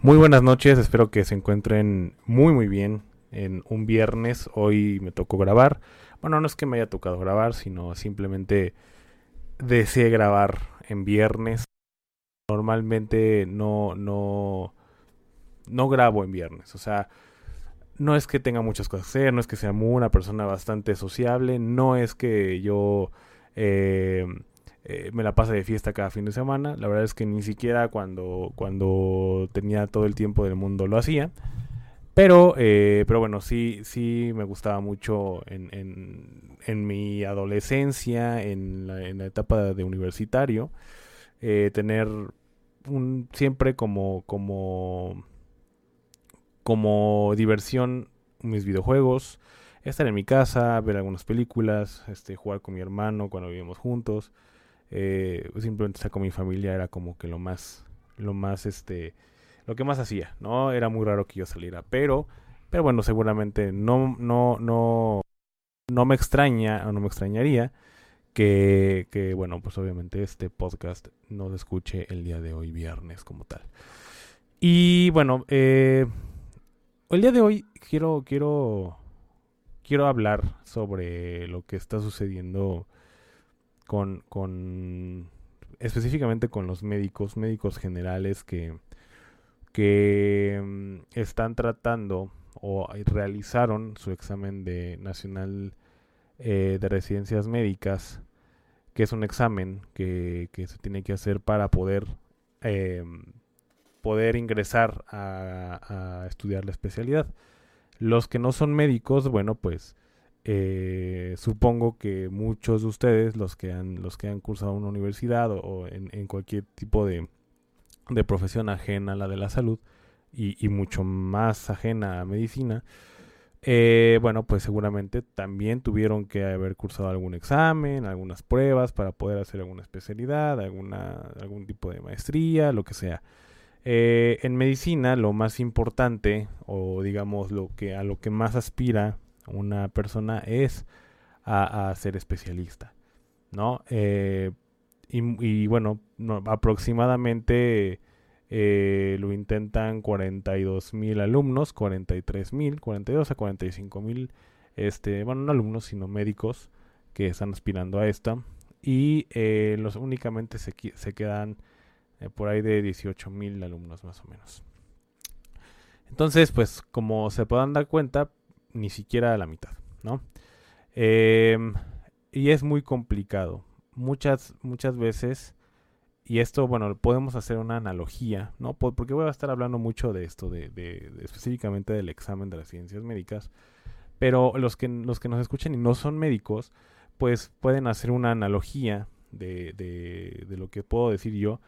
Muy buenas noches. Espero que se encuentren muy, muy bien en un viernes. Hoy me tocó grabar. Bueno, no es que me haya tocado grabar, sino simplemente deseé grabar en viernes. Normalmente no, no, no grabo en viernes. O sea, no es que tenga muchas cosas que hacer, no es que sea una persona bastante sociable, no es que yo eh, eh, me la pase de fiesta cada fin de semana. La verdad es que ni siquiera cuando, cuando tenía todo el tiempo del mundo lo hacía. Pero, eh, pero bueno, sí, sí me gustaba mucho en, en, en mi adolescencia, en la, en la, etapa de universitario, tener un siempre como, como como diversión mis videojuegos, estar en mi casa, ver algunas películas, este, jugar con mi hermano cuando vivíamos juntos, eh, simplemente estar con mi familia era como que lo más, lo más, este, lo que más hacía, ¿no? Era muy raro que yo saliera, pero, pero bueno, seguramente no, no, no, no me extraña o no me extrañaría que, que, bueno, pues obviamente este podcast no se escuche el día de hoy, viernes, como tal. Y bueno, eh, el día de hoy quiero, quiero, quiero hablar sobre lo que está sucediendo con, con específicamente con los médicos, médicos generales que, que mm, están tratando o realizaron su examen de nacional eh, de residencias médicas, que es un examen que, que se tiene que hacer para poder eh, poder ingresar a, estudiar la especialidad. Los que no son médicos, bueno, pues eh, supongo que muchos de ustedes, los que han, los que han cursado una universidad o, en, cualquier tipo de, de, profesión ajena a la de la salud y, mucho más ajena a medicina, eh, bueno, pues seguramente también tuvieron que haber cursado algún examen, algunas pruebas para poder hacer alguna especialidad, alguna, algún tipo de maestría, lo que sea. Eh, en medicina lo más importante o digamos lo que a lo que más aspira una persona es a, ser especialista, ¿no? Eh, y, bueno, aproximadamente eh, lo intentan 42 mil alumnos, 43 mil, 42 a 45 mil, este, bueno, no alumnos, sino médicos que están aspirando a esta. Y los únicamente se, quedan eh, por ahí de 18 mil alumnos más o menos. Entonces, pues como se puedan dar cuenta, ni siquiera a la mitad, ¿no? Em, y es muy complicado. Muchas, muchas veces, y esto, bueno, podemos hacer una analogía, ¿no? Porque voy a estar hablando mucho de esto, de, de, específicamente del examen de las ciencias médicas. Pero los que, los que nos escuchan y no son médicos, pues pueden hacer una analogía de, de lo que puedo decir yo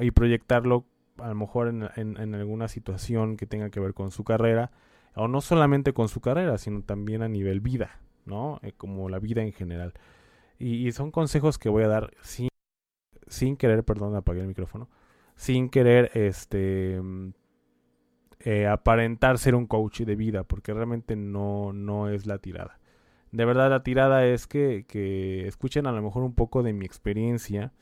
y proyectarlo a lo mejor en, alguna situación que tenga que ver con su carrera, o no solamente con su carrera, sino también a nivel vida, ¿no? Eh, como la vida en general. Y, son consejos que voy a dar sin, sin querer, perdón, apagué el micrófono, sin querer, este, eh, aparentar ser un coach de vida, porque realmente no, no es la tirada. De verdad la tirada es que, que escuchen a lo mejor un poco de mi experiencia,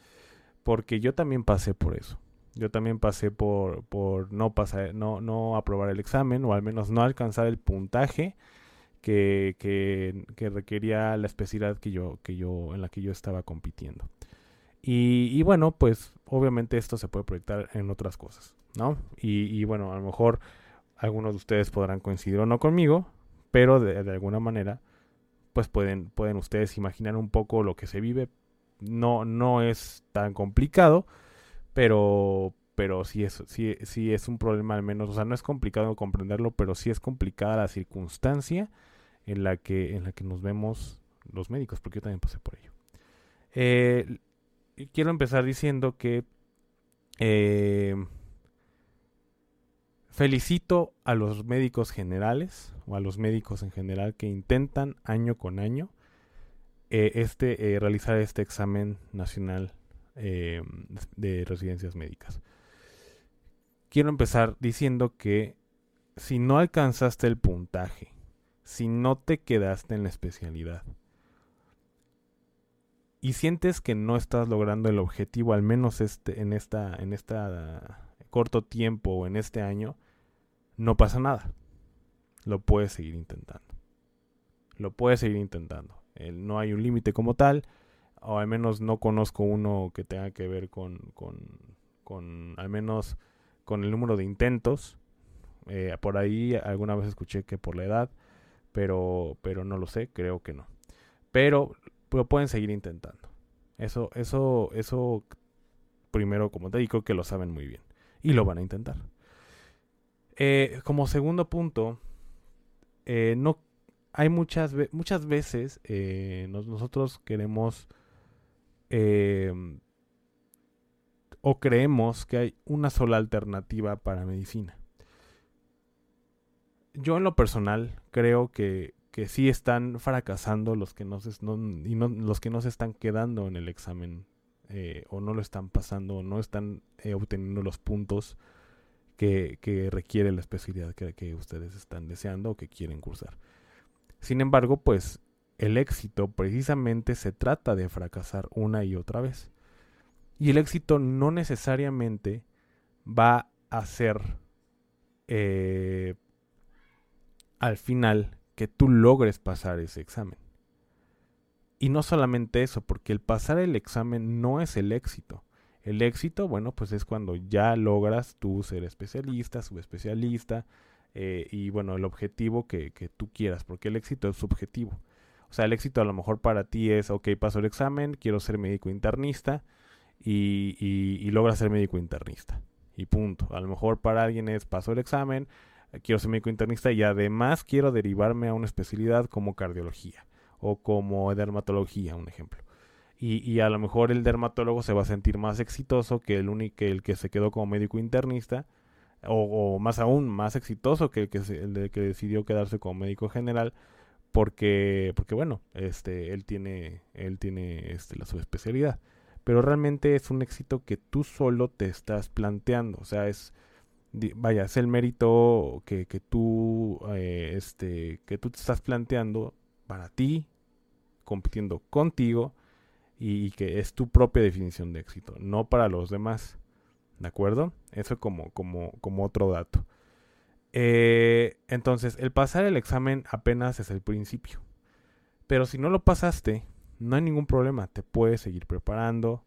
porque yo también pasé por eso. Yo también pasé por, por no, pasar, no, no aprobar el examen o al menos no alcanzar el puntaje que, que, requería la especialidad que yo, que yo, en la que yo estaba compitiendo. Y, y, bueno, pues obviamente esto se puede proyectar en otras cosas, ¿no? Y, y, bueno, a lo mejor algunos de ustedes podrán coincidir o no conmigo, pero de, de alguna manera, pues pueden, pueden ustedes imaginar un poco lo que se vive no, no es tan complicado, pero, pero sí es, sí, sí es un problema al menos, o sea, no es complicado comprenderlo, pero sí es complicada la circunstancia en la que, en la que nos vemos los médicos, porque yo también pasé por ello. Eh, quiero empezar diciendo que Eh, felicito a los médicos generales o a los médicos en general que intentan año con año eh, este, eh, realizar este examen nacional eh, de residencias médicas. Quiero empezar diciendo que si no alcanzaste el puntaje, si no te quedaste en la especialidad y sientes que no estás logrando el objetivo, al menos este, en esta, en esta corto tiempo o en este año, no pasa nada. Lo puedes seguir intentando. Lo puedes seguir intentando. no hay un límite como tal, o al menos no conozco uno que tenga que ver con, con, con al menos con el número de intentos. Eh, por ahí alguna vez escuché que por la edad, pero, pero no lo sé, creo que no. Pero, pero pueden seguir intentando. Eso, eso, eso primero, como te digo, que lo saben muy bien. Y lo van a intentar. Eh, como segundo punto, eh, no hay muchas, muchas veces nosotros queremos o creemos que hay una sola alternativa para medicina. Yo en lo personal creo que, que sí están fracasando los que no se, están quedando en el examen eh, o no lo están pasando o no están eh, obteniendo los puntos que, requiere la especialidad que ustedes están deseando o que quieren cursar. Sin embargo, pues el éxito precisamente se trata de fracasar una y otra vez. Y el éxito no necesariamente va a ser eh, al final que tú logres pasar ese examen. Y no solamente eso, porque el pasar el examen no es el éxito. El éxito, bueno, pues es cuando ya logras tú ser especialista, subespecialista, eh, y bueno, el objetivo que, que, tú quieras, porque el éxito es subjetivo. O sea, el éxito a lo mejor para ti es, ok, paso el examen, quiero ser médico internista, y, y, logra ser médico internista. Y punto. A lo mejor para alguien es paso el examen, quiero ser médico internista y además quiero derivarme a una especialidad como cardiología o como dermatología, un ejemplo. Y, y, a lo mejor el dermatólogo se va a sentir más exitoso que el único el que se quedó como médico internista o, más aún más exitoso que el que el que decidió quedarse como médico general porque porque bueno este él tiene él tiene este la subespecialidad pero realmente es un éxito que tú solo te estás planteando, o sea, es, vaya, es el mérito que, que tú, eh, este, que tú te estás planteando para ti, compitiendo contigo, y, que es tu propia definición de éxito, no para los demás, ¿de acuerdo? Eso como, como, como otro dato. Eh, entonces, el pasar el examen apenas es el principio. Pero si no lo pasaste, no hay ningún problema, te puedes seguir preparando.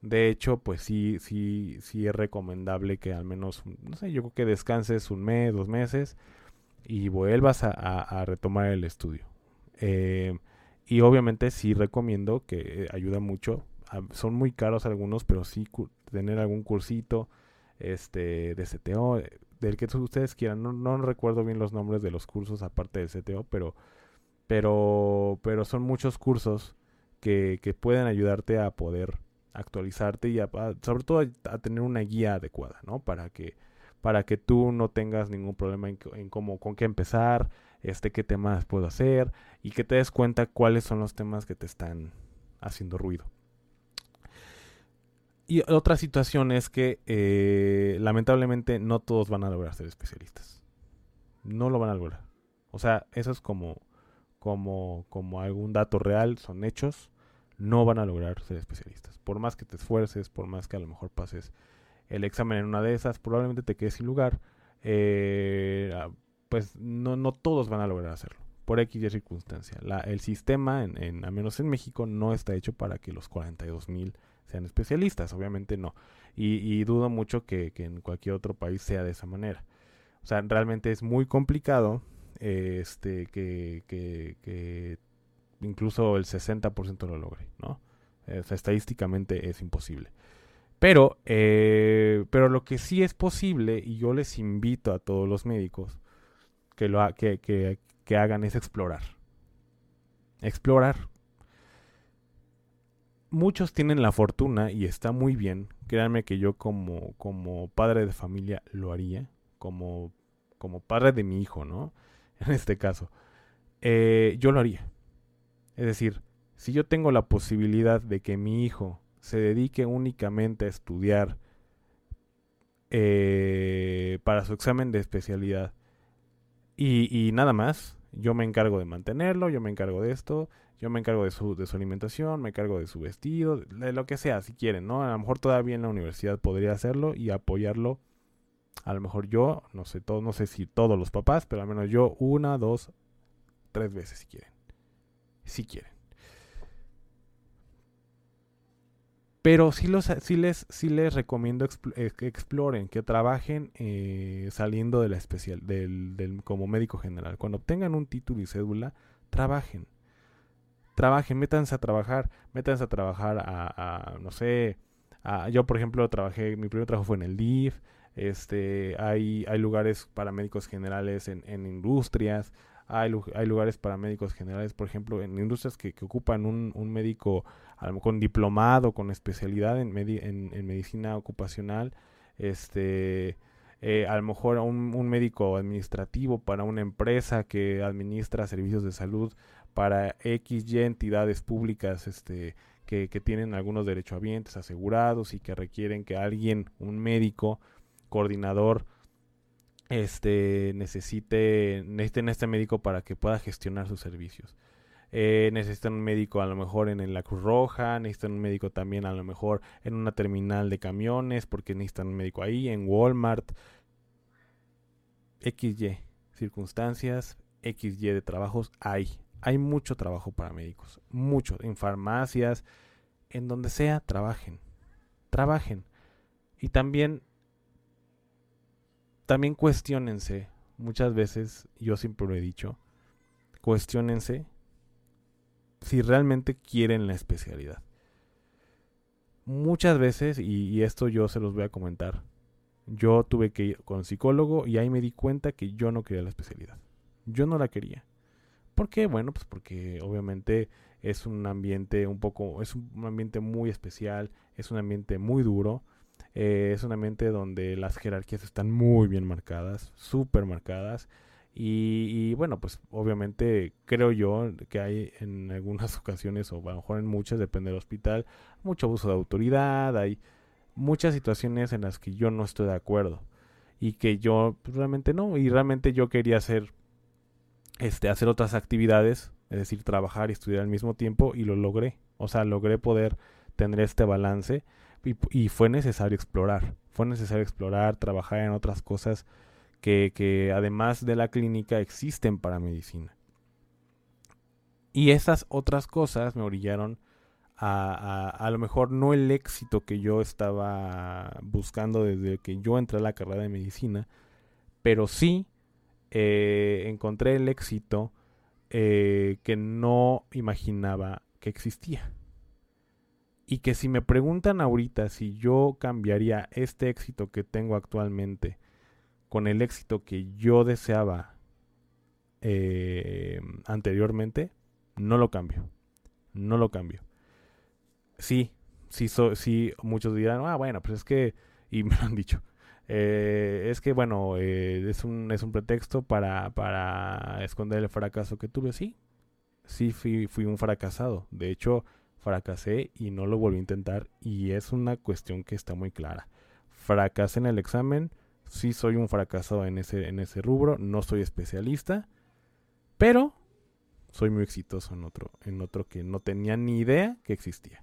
De hecho, pues sí, sí, sí es recomendable que al menos, no sé, yo creo que descanses un mes, dos meses y vuelvas a, retomar el estudio. Eh, y obviamente sí recomiendo que ayuda mucho. son muy caros algunos, pero sí tener algún cursito este, de CTO, del que ustedes quieran. No, no recuerdo bien los nombres de los cursos aparte del CTO, pero, pero, pero son muchos cursos que, que pueden ayudarte a poder actualizarte y sobre todo a, tener una guía adecuada, ¿no? Para que, para que tú no tengas ningún problema en, cómo, con qué empezar, este, qué temas puedo hacer y que te des cuenta cuáles son los temas que te están haciendo ruido. Y otra situación es que eh, lamentablemente no todos van a lograr ser especialistas. No lo van a lograr. O sea, eso es como, como, como algún dato real, son hechos no van a lograr ser especialistas. Por más que te esfuerces, por más que a lo mejor pases el examen en una de esas, probablemente te quedes sin lugar. Eh, ah, pues no, no todos van a lograr hacerlo, por X y circunstancia. el sistema, en, en, al menos en México, no está hecho para que los 42 mil sean especialistas, obviamente no. Y, dudo mucho que, en cualquier otro país sea de esa manera. O sea, realmente es muy complicado este, que, que incluso el 60% lo logre, ¿no? estadísticamente es imposible. Pero, eh, pero lo que sí es posible, y yo les invito a todos los médicos que, lo que, que hagan es explorar. Explorar. Muchos tienen la fortuna, y está muy bien, créanme que yo como, como padre de familia lo haría, como, como padre de mi hijo, ¿no? En este caso, eh, yo lo haría. Es decir, si yo tengo la posibilidad de que mi hijo se dedique únicamente a estudiar eh, para su examen de especialidad y, nada más, yo me encargo de mantenerlo, yo me encargo de esto, yo me encargo de su, de su alimentación, me encargo de su vestido, de lo que sea, si quieren, ¿no? A lo mejor todavía en la universidad podría hacerlo y apoyarlo. A lo mejor yo, no sé, todo, no sé si todos los papás, pero al menos yo una, dos, tres veces si quieren. Si quieren. Pero sí, los, sí, les, sí les recomiendo eh, que exploren, que trabajen eh, saliendo de la especial, del, del, como médico general. Cuando obtengan un título y cédula, trabajen. Trabajen, métanse a trabajar, métanse a trabajar a, no sé, a, yo por ejemplo trabajé, mi primer trabajo fue en el DIF, este, hay, hay lugares para médicos generales en, en industrias, hay, hay, lugares para médicos generales, por ejemplo, en industrias que, ocupan un, un médico con diplomado, con especialidad en, en, medicina ocupacional, este, eh, a lo mejor un, un, médico administrativo para una empresa que administra servicios de salud para X y entidades públicas este, que, que tienen algunos derechohabientes asegurados y que requieren que alguien, un médico, coordinador, este, necesite, necesiten este médico para que pueda gestionar sus servicios. Eh, necesitan un médico a lo mejor en, la Cruz Roja, necesitan un médico también a lo mejor en una terminal de camiones, porque necesitan un médico ahí, en Walmart. XY, circunstancias, XY de trabajos hay. Hay mucho trabajo para médicos, mucho, en farmacias, en donde sea, trabajen. Trabajen. Y también, también cuestionense, muchas veces, yo siempre lo he dicho, cuestionense si realmente quieren la especialidad. Muchas veces, y, esto yo se los voy a comentar, yo tuve que ir con psicólogo y ahí me di cuenta que yo no quería la especialidad. Yo no la quería. ¿Por qué? Bueno, pues porque obviamente es un ambiente un poco, es un ambiente muy especial, es un ambiente muy duro, eh, es un ambiente donde las jerarquías están muy bien marcadas, súper marcadas, y, bueno, pues obviamente creo yo que hay en algunas ocasiones, o a lo mejor en muchas, depende del hospital, mucho abuso de autoridad, hay muchas situaciones en las que yo no estoy de acuerdo y que yo pues, realmente no, y realmente yo quería hacer, este, hacer otras actividades, es decir, trabajar y estudiar al mismo tiempo y lo logré, o sea, logré poder tener este balance y, y fue necesario explorar, fue necesario explorar, trabajar en otras cosas que, además de la clínica existen para medicina. Y esas otras cosas me orillaron a, a, lo mejor no el éxito que yo estaba buscando desde que yo entré a la carrera de medicina, pero sí eh, encontré el éxito eh, que no imaginaba que existía. Y que si me preguntan ahorita si yo cambiaría este éxito que tengo actualmente con el éxito que yo deseaba eh, anteriormente, no lo cambio. No lo cambio. Sí, sí, sí, muchos dirán, ah, bueno, pues es que, y me lo han dicho, eh, es que, bueno, eh, es, un, es un pretexto para, para esconder el fracaso que tuve. Sí, sí fui, fui un fracasado. De hecho, fracasé y no lo volví a intentar y es una cuestión que está muy clara. Fracasé en el examen, sí soy un fracasado en ese, en ese rubro, no soy especialista, pero soy muy exitoso en otro, en otro que no tenía ni idea que existía.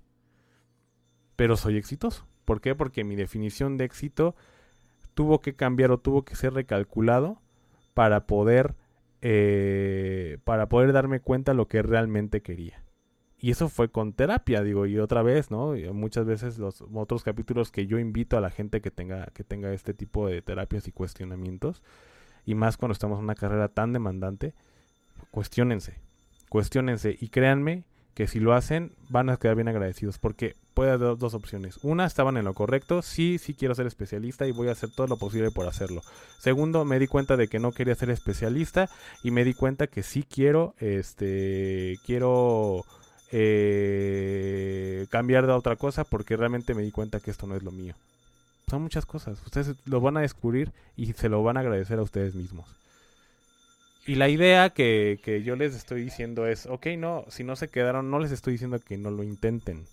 Pero soy exitoso. ¿Por qué? Porque mi definición de éxito tuvo que cambiar o tuvo que ser recalculado para poder, eh, para poder darme cuenta lo que realmente quería. Y eso fue con terapia, digo, y otra vez, ¿no? muchas veces los otros capítulos que yo invito a la gente que tenga, que tenga este tipo de terapias y cuestionamientos, y más cuando estamos en una carrera tan demandante, cuestionense, cuestionense, y créanme que si lo hacen van a quedar bien agradecidos, porque puede haber dos opciones. Una, estaban en lo correcto, sí, sí quiero ser especialista y voy a hacer todo lo posible por hacerlo. Segundo, me di cuenta de que no quería ser especialista y me di cuenta que sí quiero, este, quiero eh, cambiar de otra cosa porque realmente me di cuenta que esto no es lo mío. Son muchas cosas. Ustedes lo van a descubrir y se lo van a agradecer a ustedes mismos. Y la idea que, que yo les estoy diciendo es, ok, no, si no se quedaron, no les estoy diciendo que no lo intenten.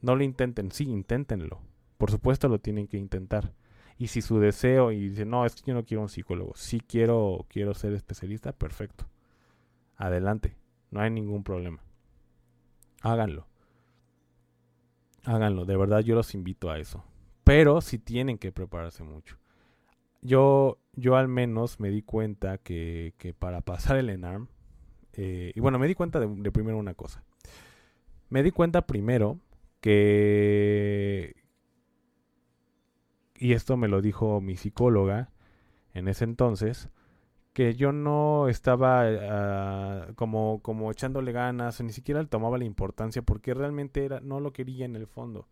No lo intenten, sí, inténtenlo. Por supuesto lo tienen que intentar. Y si su deseo y dice, no, es que yo no quiero un psicólogo, sí quiero, quiero ser especialista, perfecto. Adelante, no hay ningún problema. Háganlo. Háganlo, de verdad yo los invito a eso. Pero sí tienen que prepararse mucho. Yo, yo al menos me di cuenta que, que para pasar el ENARM, eh, y bueno, me di cuenta de, de primero una cosa. Me di cuenta primero que, y esto me lo dijo mi psicóloga en ese entonces, que yo no estaba uh, como, como echándole ganas, ni siquiera le tomaba la importancia porque realmente era, no lo quería en el fondo.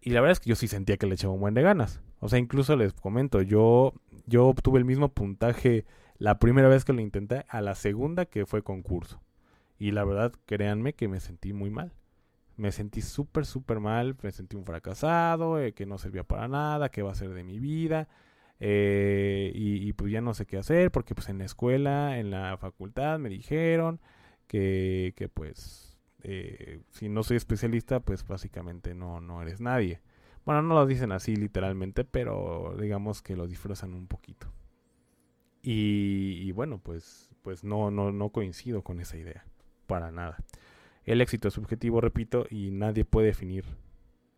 Y la verdad es que yo sí sentía que le echaba un buen de ganas. O sea, incluso les comento, yo, yo obtuve el mismo puntaje la primera vez que lo intenté a la segunda que fue concurso. Y la verdad, créanme que me sentí muy mal me sentí súper, súper mal, me sentí un fracasado, eh, que no servía para nada, que va a ser de mi vida, eh, y, pues ya no sé qué hacer, porque pues en la escuela, en la facultad me dijeron que, que pues eh, si no soy especialista, pues básicamente no, no eres nadie. Bueno, no lo dicen así literalmente, pero digamos que lo disfrazan un poquito. Y, y bueno, pues, pues no, no, no coincido con esa idea, para nada. El éxito es subjetivo, repito, y nadie puede definir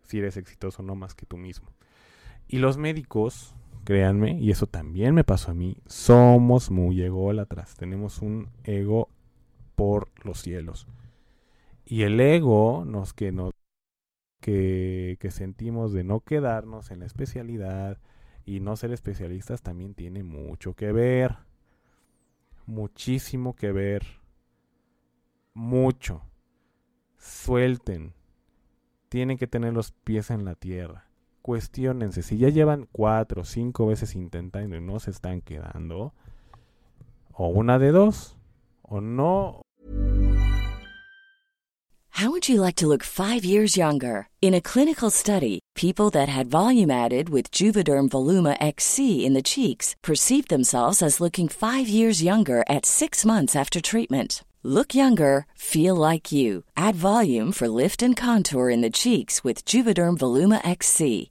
si eres exitoso o no más que tú mismo. Y los médicos, créanme, y eso también me pasó a mí, somos muy ególatras. Tenemos un ego por los cielos. Y el ego nos que nos que, que sentimos de no quedarnos en la especialidad y no ser especialistas también tiene mucho que ver. Muchísimo que ver. Mucho suelten. Tienen que tener los pies en la tierra. Cuestiónense. Si ya llevan cuatro o cinco veces intentando y no se están quedando, o una de dos, o no. How would you like to look five years younger? In a clinical study, people that had volume added with Juvederm Voluma XC in the cheeks perceived themselves as looking five years younger at six months after treatment. Look younger, feel like you. Add volume for lift and contour in the cheeks with Juvederm Voluma XC.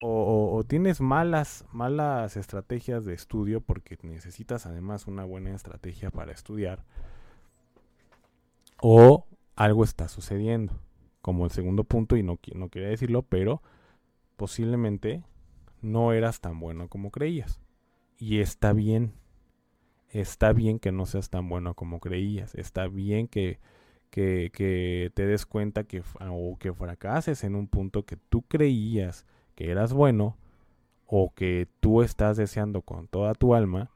O, tienes malas, malas estrategias de estudio porque necesitas además una buena estrategia para estudiar. O algo está sucediendo. Como el segundo punto, y no, no quería decirlo, pero posiblemente no eras tan bueno como creías. Y está bien. Está bien que no seas tan bueno como creías. Está bien que, que, que te des cuenta que, o que fracases en un punto que tú creías que eras bueno o que tú estás deseando con toda tu alma,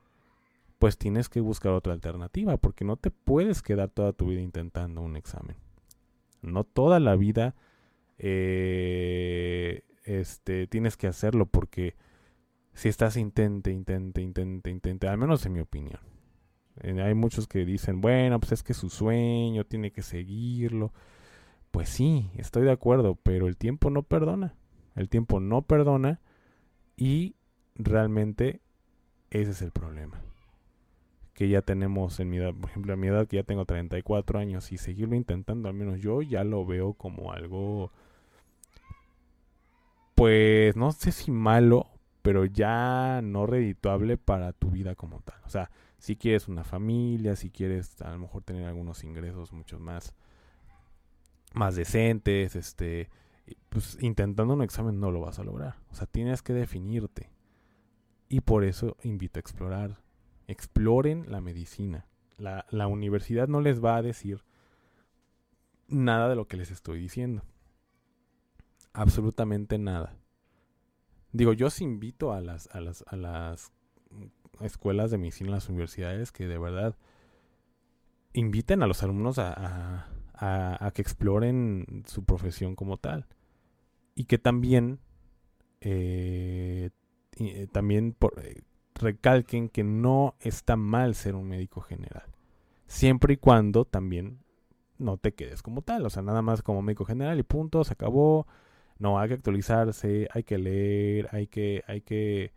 pues tienes que buscar otra alternativa, porque no te puedes quedar toda tu vida intentando un examen. No toda la vida eh, este, tienes que hacerlo, porque si estás intente, intente, intente, intente, al menos en mi opinión. Eh, hay muchos que dicen, bueno, pues es que su sueño tiene que seguirlo. Pues sí, estoy de acuerdo, pero el tiempo no perdona. El tiempo no perdona y realmente ese es el problema. Que ya tenemos en mi edad, por ejemplo, a mi edad que ya tengo 34 años y seguirlo intentando, al menos yo ya lo veo como algo, pues no sé si malo, pero ya no redituable para tu vida como tal. O sea, si quieres una familia, si quieres a lo mejor tener algunos ingresos mucho más, más decentes, este, pues intentando un examen no lo vas a lograr. O sea, tienes que definirte. Y por eso invito a explorar. Exploren la medicina. La, la universidad no les va a decir nada de lo que les estoy diciendo. Absolutamente nada. Digo, yo os invito a las, a las, a las escuelas de medicina, las universidades, que de verdad inviten a los alumnos a, a, a que exploren su profesión como tal. Y que también, eh, eh, también eh, recalquen que no está mal ser un médico general. Siempre y cuando también no te quedes como tal. O sea, nada más como médico general y punto, se acabó no, hay que actualizarse, hay que leer, hay que, hay que,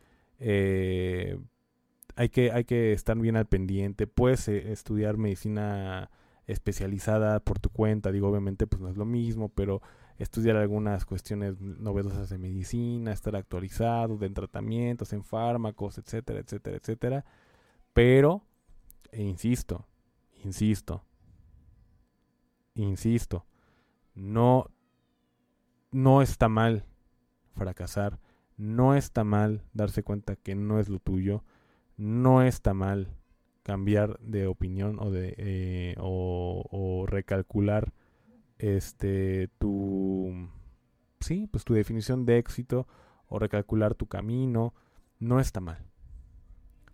hay que, hay que estar bien al pendiente. Puedes eh, estudiar medicina especializada por tu cuenta, digo, obviamente pues no es lo mismo, pero estudiar algunas cuestiones novedosas de medicina, estar actualizado en tratamientos, en fármacos, etcétera, etcétera, etcétera. Pero, e insisto, insisto, insisto, no no está mal fracasar, no está mal darse cuenta que no es lo tuyo, no está mal cambiar de opinión o de eh, o, recalcular este tu sí pues tu definición de éxito o recalcular tu camino no está mal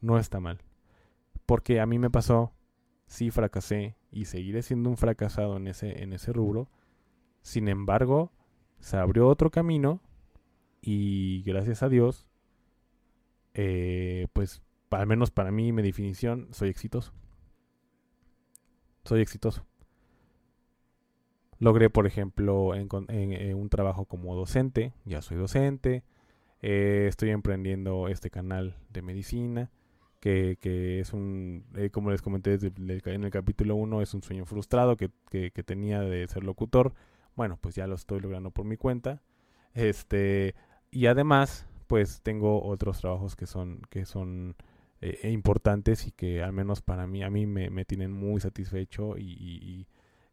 no está mal porque a mí me pasó sí fracasé y seguiré siendo un fracasado en ese en ese rubro sin embargo se abrió otro camino y gracias a Dios, eh, pues al menos para mí, mi definición, soy exitoso. Soy exitoso. Logré, por ejemplo, en, un trabajo como docente, ya soy docente, eh, estoy emprendiendo este canal de medicina, que, que es un, eh, como les comenté en el capítulo 1, es un sueño frustrado que, que, tenía de ser locutor bueno, pues ya lo estoy logrando por mi cuenta. Este, y además, pues tengo otros trabajos que son, que son eh, importantes y que al menos para mí, a mí me, me tienen muy satisfecho y,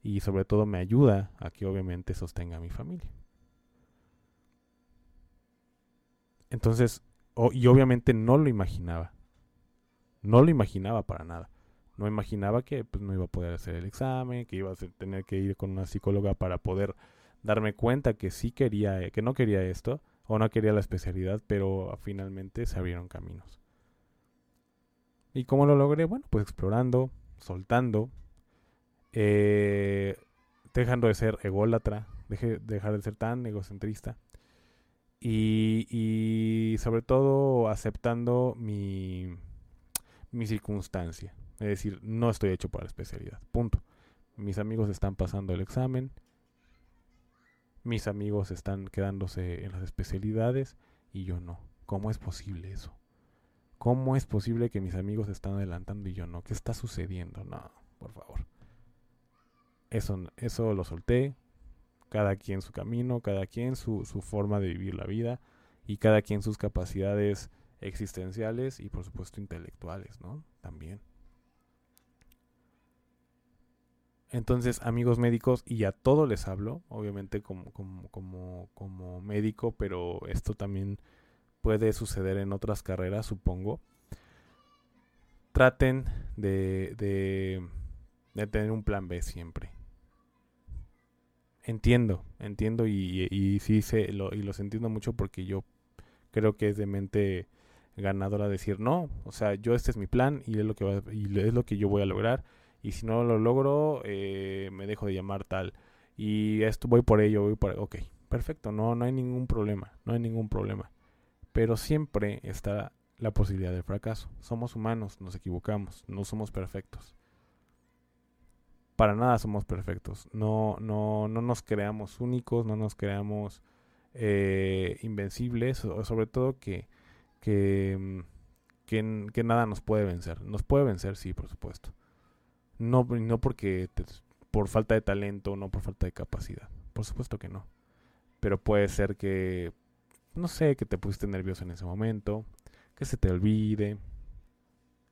y, sobre todo me ayuda a que obviamente sostenga a mi familia. Entonces, y obviamente no lo imaginaba. No lo imaginaba para nada. No imaginaba que pues, no iba a poder hacer el examen, que iba a tener que ir con una psicóloga para poder darme cuenta que sí quería, que no quería esto, o no quería la especialidad, pero finalmente se abrieron caminos. ¿Y cómo lo logré? Bueno, pues explorando, soltando, eh, dejando de ser ególatra, deje, dejar de ser tan egocentrista. Y, y sobre todo aceptando mi, mi circunstancia. Es decir, no estoy hecho para la especialidad. Punto. Mis amigos están pasando el examen. Mis amigos están quedándose en las especialidades y yo no. ¿Cómo es posible eso? ¿Cómo es posible que mis amigos están adelantando y yo no? ¿Qué está sucediendo? No, por favor. Eso, eso lo solté. Cada quien su camino, cada quien su, su forma de vivir la vida y cada quien sus capacidades existenciales y por supuesto intelectuales, ¿no? También. Entonces, amigos médicos, y a todos les hablo, obviamente como, como, como, como médico, pero esto también puede suceder en otras carreras, supongo. Traten de, de, de tener un plan B siempre. Entiendo, entiendo y, sí sé, lo, y los entiendo mucho porque yo creo que es de mente ganadora decir no, o sea, yo este es mi plan y es lo que es lo que yo voy a lograr y si no lo logro, eh, me dejo de llamar tal. Y esto voy por ello, voy por... Ok, perfecto, no, no hay ningún problema, no hay ningún problema. Pero siempre está la posibilidad del fracaso. Somos humanos, nos equivocamos, no somos perfectos. Para nada somos perfectos. No, no, no nos creamos únicos, no nos creamos eh, invencibles, sobre todo que, que, que, nada nos puede vencer. Nos puede vencer, sí, por supuesto. No, no porque por falta de talento, no por falta de capacidad. Por supuesto que no. Pero puede ser que, no sé, que te pusiste nervioso en ese momento, que se te olvide,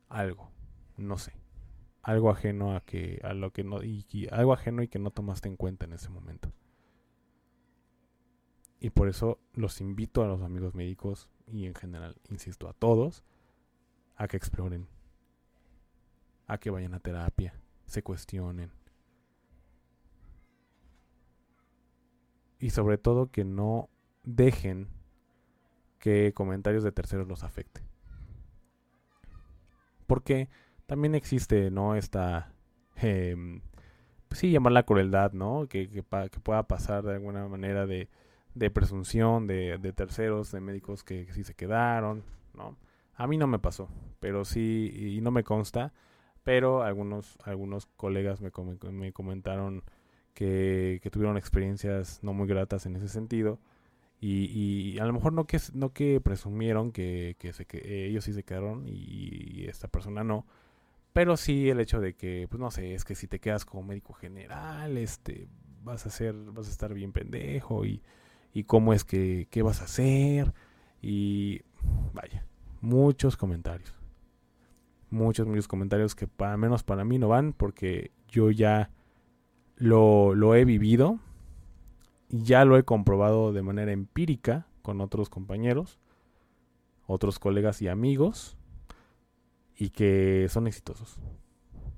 algo, no sé algo ajeno a que a lo que no y, algo ajeno y que no tomaste en cuenta en ese momento. Y por eso los invito a los amigos médicos y en general, insisto, a todos a que exploren, a que vayan a terapia, se cuestionen. Y sobre todo que no dejen que comentarios de terceros los afecten. Porque también existe, ¿no? Esta, eh, pues sí, llamarla crueldad, ¿no? Que, que, pueda pasar de alguna manera de, de presunción de, terceros, de médicos que, sí se quedaron, ¿no? A mí no me pasó, pero sí, y no me consta, pero algunos, algunos colegas me, me comentaron que, que, tuvieron experiencias no muy gratas en ese sentido. Y, y a lo mejor no que, no que presumieron que, que, se, que ellos sí se quedaron y esta persona no, pero sí el hecho de que, pues no sé, es que si te quedas como médico general, este, vas a ser, vas a estar bien pendejo y, y cómo es que, qué vas a hacer y vaya, muchos comentarios. Muchos, muchos comentarios que para menos para mí no van porque yo ya lo, lo he vivido, ya lo he comprobado de manera empírica con otros compañeros, otros colegas y amigos y que son exitosos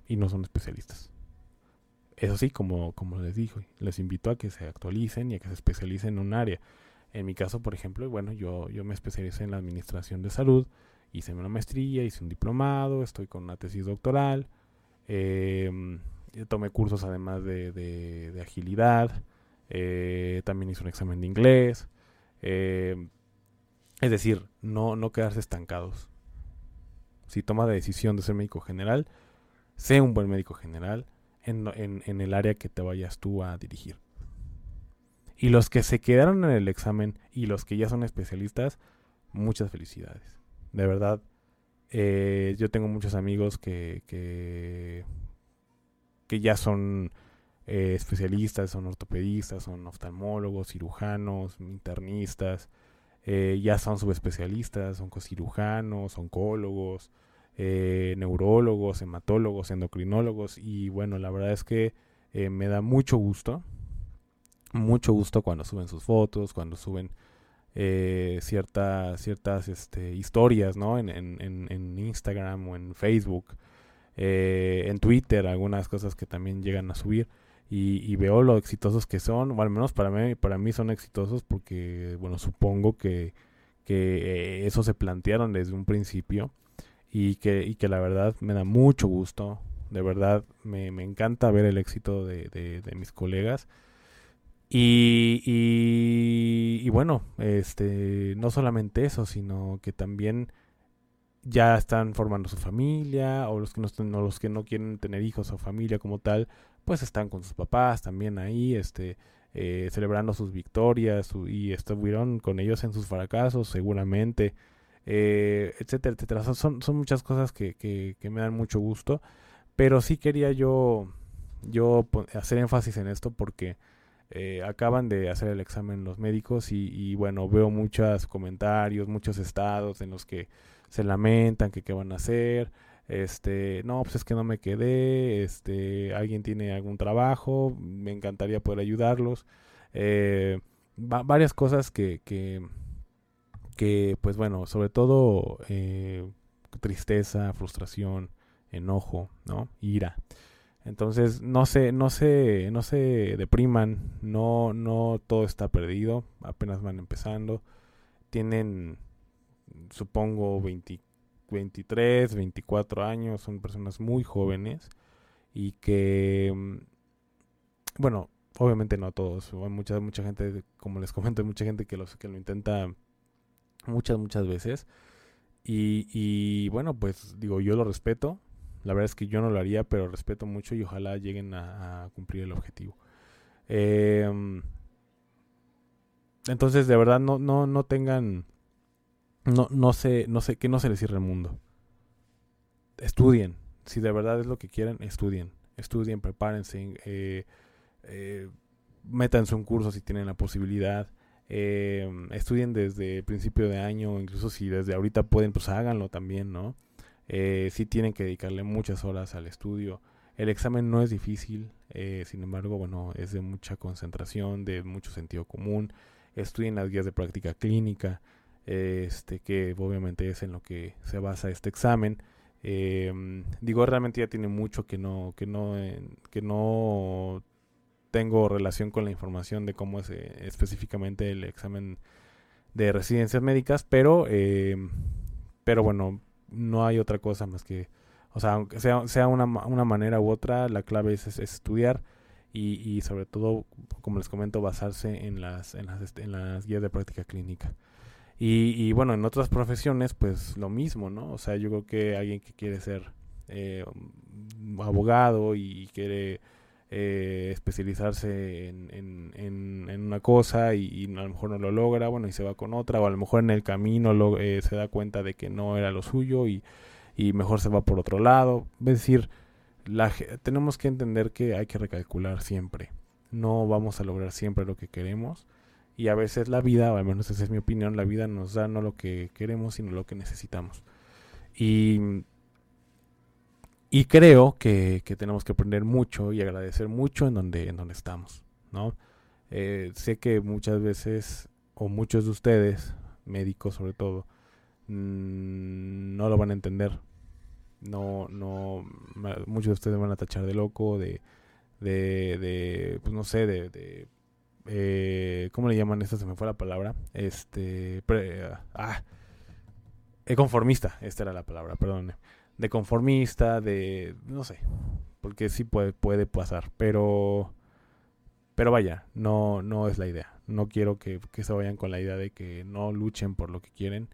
y no son especialistas. Eso sí, como, como les digo, les invito a que se actualicen y a que se especialicen en un área. En mi caso, por ejemplo, bueno, yo, yo me especialicé en la administración de salud, hice una maestría, hice un diplomado, estoy con una tesis doctoral, eh, tomé cursos además de, de, agilidad, eh, también hice un examen de inglés. Eh, es decir, no, no quedarse estancados si toma la decisión de ser médico general, sé un buen médico general en, el área que te vayas tú a dirigir. Y los que se quedaron en el examen y los que ya son especialistas, muchas felicidades. De verdad, eh, yo tengo muchos amigos que, que, que ya son eh, especialistas, son ortopedistas, son oftalmólogos, cirujanos, internistas, eh, ya son subespecialistas, oncocirujanos, oncólogos, eh, neurólogos, hematólogos, endocrinólogos y bueno, la verdad es que eh, me da mucho gusto, mucho gusto cuando suben sus fotos, cuando suben ciertas ciertas este, historias ¿no? en, en, en, Instagram o en Facebook, en Twitter, algunas cosas que también llegan a subir y, veo lo exitosos que son, o al menos para mí, para mí son exitosos porque, bueno, supongo que, que eh, eso se plantearon desde un principio y que, y que la verdad me da mucho gusto, de verdad me, me encanta ver el éxito de, de, mis colegas. Y, y, y, bueno, este, no solamente eso, sino que también ya están formando su familia, o los que no, o los que no quieren tener hijos o familia como tal, pues están con sus papás también ahí, este, eh, celebrando sus victorias y estuvieron con ellos en sus fracasos seguramente, eh, etcétera, etcétera. Son, son muchas cosas que, que, me dan mucho gusto, pero sí quería yo, yo hacer énfasis en esto porque eh, acaban de hacer el examen los médicos y, y bueno, veo muchos comentarios, muchos estados en los que se lamentan que qué van a hacer, este, no, pues es que no me quedé, este, alguien tiene algún trabajo, me encantaría poder ayudarlos. Eh, varias cosas que, que, que, pues bueno, sobre todo eh, tristeza, frustración, enojo, ¿no? Ira. Entonces, no se, no se, no se depriman, no, no todo está perdido, apenas van empezando. Tienen, supongo, 24 23, 24 años, son personas muy jóvenes y que, mm, bueno, obviamente no todos, hay mucha, mucha gente, como les comento, hay mucha gente que, los, que lo intenta muchas, muchas veces. Y, y bueno, pues digo, yo lo respeto, La verdad es que yo no lo haría, pero respeto mucho y ojalá lleguen a, cumplir el objetivo. Em, entonces, de verdad, no, no, no tengan, no, no sé, no sé, que no se les cierre el mundo. Estudien. Si de verdad es lo que quieren, estudien. Estudien, prepárense. Eh, eh, métanse un curso si tienen la posibilidad. Eh, estudien desde principio de año, incluso si desde ahorita pueden, pues háganlo también, ¿no? Eh, sí tienen que dedicarle muchas horas al estudio. El examen no es difícil, eh, sin embargo, bueno, es de mucha concentración, de mucho sentido común. Estudien las guías de práctica clínica, este, que obviamente es en lo que se basa este examen. Eh, digo, realmente ya tiene mucho que no, que no, que no tengo relación con la información de cómo es eh, específicamente el examen de residencias médicas, pero, eh, pero bueno, no hay otra cosa más que, o sea, aunque sea, sea una, una manera u otra, la clave es, estudiar y, y, sobre todo, como les comento, basarse en las, en las, en las guías de práctica clínica. Y, y, bueno, en otras profesiones, pues lo mismo, ¿no? O sea, yo creo que alguien que quiere ser eh, abogado y quiere eh, especializarse en, en, una cosa y, a lo mejor no lo logra, bueno, y se va con otra, o a lo mejor en el camino lo, eh, se da cuenta de que no era lo suyo y, y mejor se va por otro lado. Es decir, la, tenemos que entender que hay que recalcular siempre. No vamos a lograr siempre lo que queremos. Y a veces la vida, o al menos esa es mi opinión, la vida nos da no lo que queremos, sino lo que necesitamos. Y y creo que, tenemos que aprender mucho y agradecer mucho en donde, en donde estamos, ¿no? Eh, sé que muchas veces, o muchos de ustedes, médicos sobre todo, mm, no lo van a entender. No, no, muchos de ustedes van a tachar de loco, de, de, de pues no sé, de eh, ¿cómo le llaman esto? Se me fue la palabra. Este, ah, conformista, esta era la palabra, perdón de conformista, de no sé, porque sí puede, pasar, pero pero vaya, no no es la idea. No quiero que, se vayan con la idea de que no luchen por lo que quieren,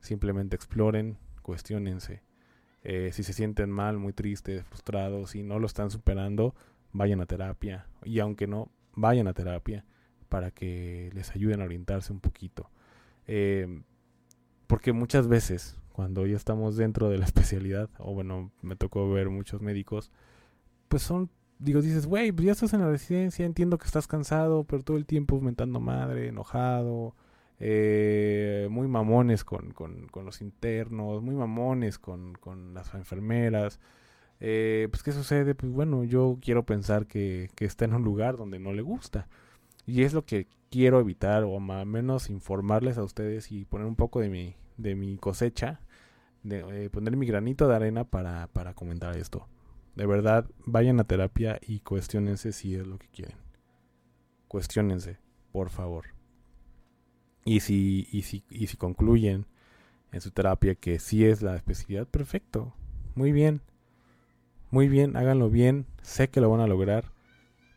simplemente exploren, cuestionense. Eh, si se sienten mal, muy tristes, frustrados, y no lo están superando, vayan a terapia. Y aunque no, vayan a terapia para que les ayuden a orientarse un poquito. Eh, porque muchas veces cuando ya estamos dentro de la especialidad, o bueno, me tocó ver muchos médicos, pues son, digo, dices, güey, pues ya estás en la residencia, entiendo que estás cansado, pero todo el tiempo aumentando madre, enojado, eh, muy mamones con, con, con, los internos, muy mamones con, con las enfermeras. Eh, pues, ¿qué sucede? Pues bueno, yo quiero pensar que está en un lugar donde no le gusta. Y es lo que quiero evitar, o más menos informarles a ustedes y poner un poco de mi, de mi cosecha de, eh, poner mi granito de arena para, para comentar esto. De verdad, vayan a terapia y cuestionense si es lo que quieren. Cuestionense, por favor. Y si, y si, y si concluyen en su terapia que sí es la especialidad, perfecto. Muy bien. Muy bien, háganlo bien. Sé que lo van a lograr.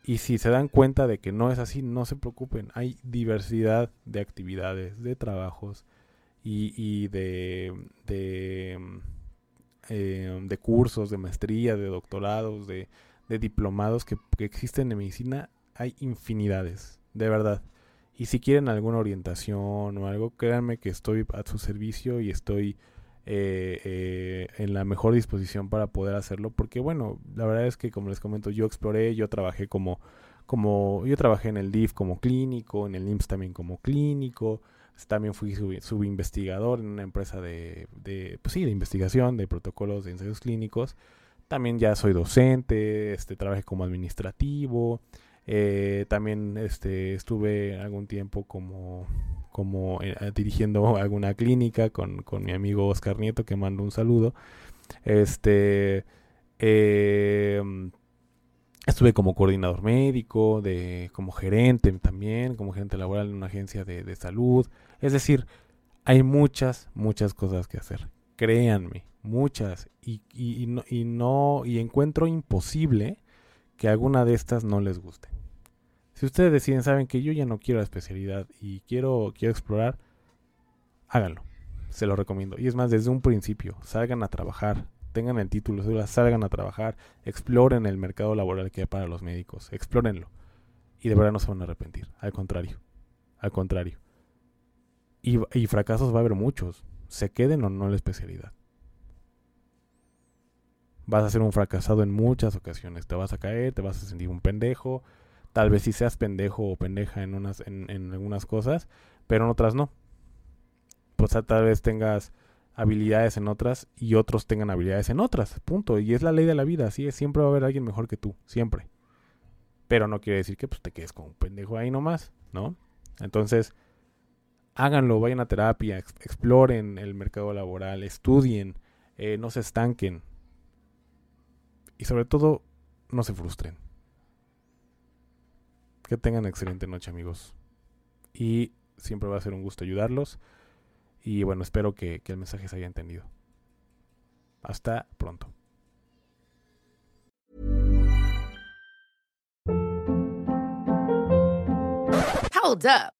Y si se dan cuenta de que no es así, no se preocupen. Hay diversidad de actividades, de trabajos, y, y de, eh, de, cursos, de maestría, de doctorados, de, de diplomados que, existen en medicina, hay infinidades, de verdad. Y si quieren alguna orientación o algo, créanme que estoy a su servicio y estoy eh, eh, en la mejor disposición para poder hacerlo. Porque bueno, la verdad es que como les comento, yo exploré, yo trabajé como, como, yo trabajé en el DIF como clínico, en el IMSS también como clínico. También fui subinvestigador en una empresa de, de, pues sí, de investigación, de protocolos de ensayos clínicos. También ya soy docente, este, trabajé como administrativo. Eh, también este, estuve algún tiempo como, como eh, dirigiendo alguna clínica con, con, mi amigo Oscar Nieto, que mando un saludo. Este, eh, Estuve como coordinador médico, de, como gerente también, como gerente laboral en una agencia de, salud. Es decir, hay muchas, muchas cosas que hacer. Créanme, muchas. Y, y, no, y, no, y encuentro imposible que alguna de estas no les guste. Si ustedes deciden, saben que yo ya no quiero la especialidad y quiero, quiero explorar, háganlo. Se lo recomiendo. Y es más, desde un principio, salgan a trabajar, tengan el título, salgan a trabajar, exploren el mercado laboral que hay para los médicos, explórenlo. Y de verdad no se van a arrepentir, al contrario, al contrario. Y, y fracasos va a haber muchos, se queden o no en la especialidad. Vas a ser un fracasado en muchas ocasiones, te vas a caer, te vas a sentir un pendejo, tal vez si seas pendejo o pendeja en, unas, en, en algunas cosas, pero en otras no. Pues tal vez tengas habilidades en otras y otros tengan habilidades en otras. Punto. Y es la ley de la vida. Así es. Siempre va a haber alguien mejor que tú. Siempre. Pero no quiere decir que pues, te quedes con un pendejo ahí nomás. ¿No? Entonces, háganlo. Vayan a terapia. exploren el mercado laboral. Estudien. Eh, no se estanquen. Y sobre todo, no se frustren. Que tengan excelente noche, amigos. Y siempre va a ser un gusto ayudarlos. Y bueno, espero que, que el mensaje se haya entendido. Hasta pronto. Hold up.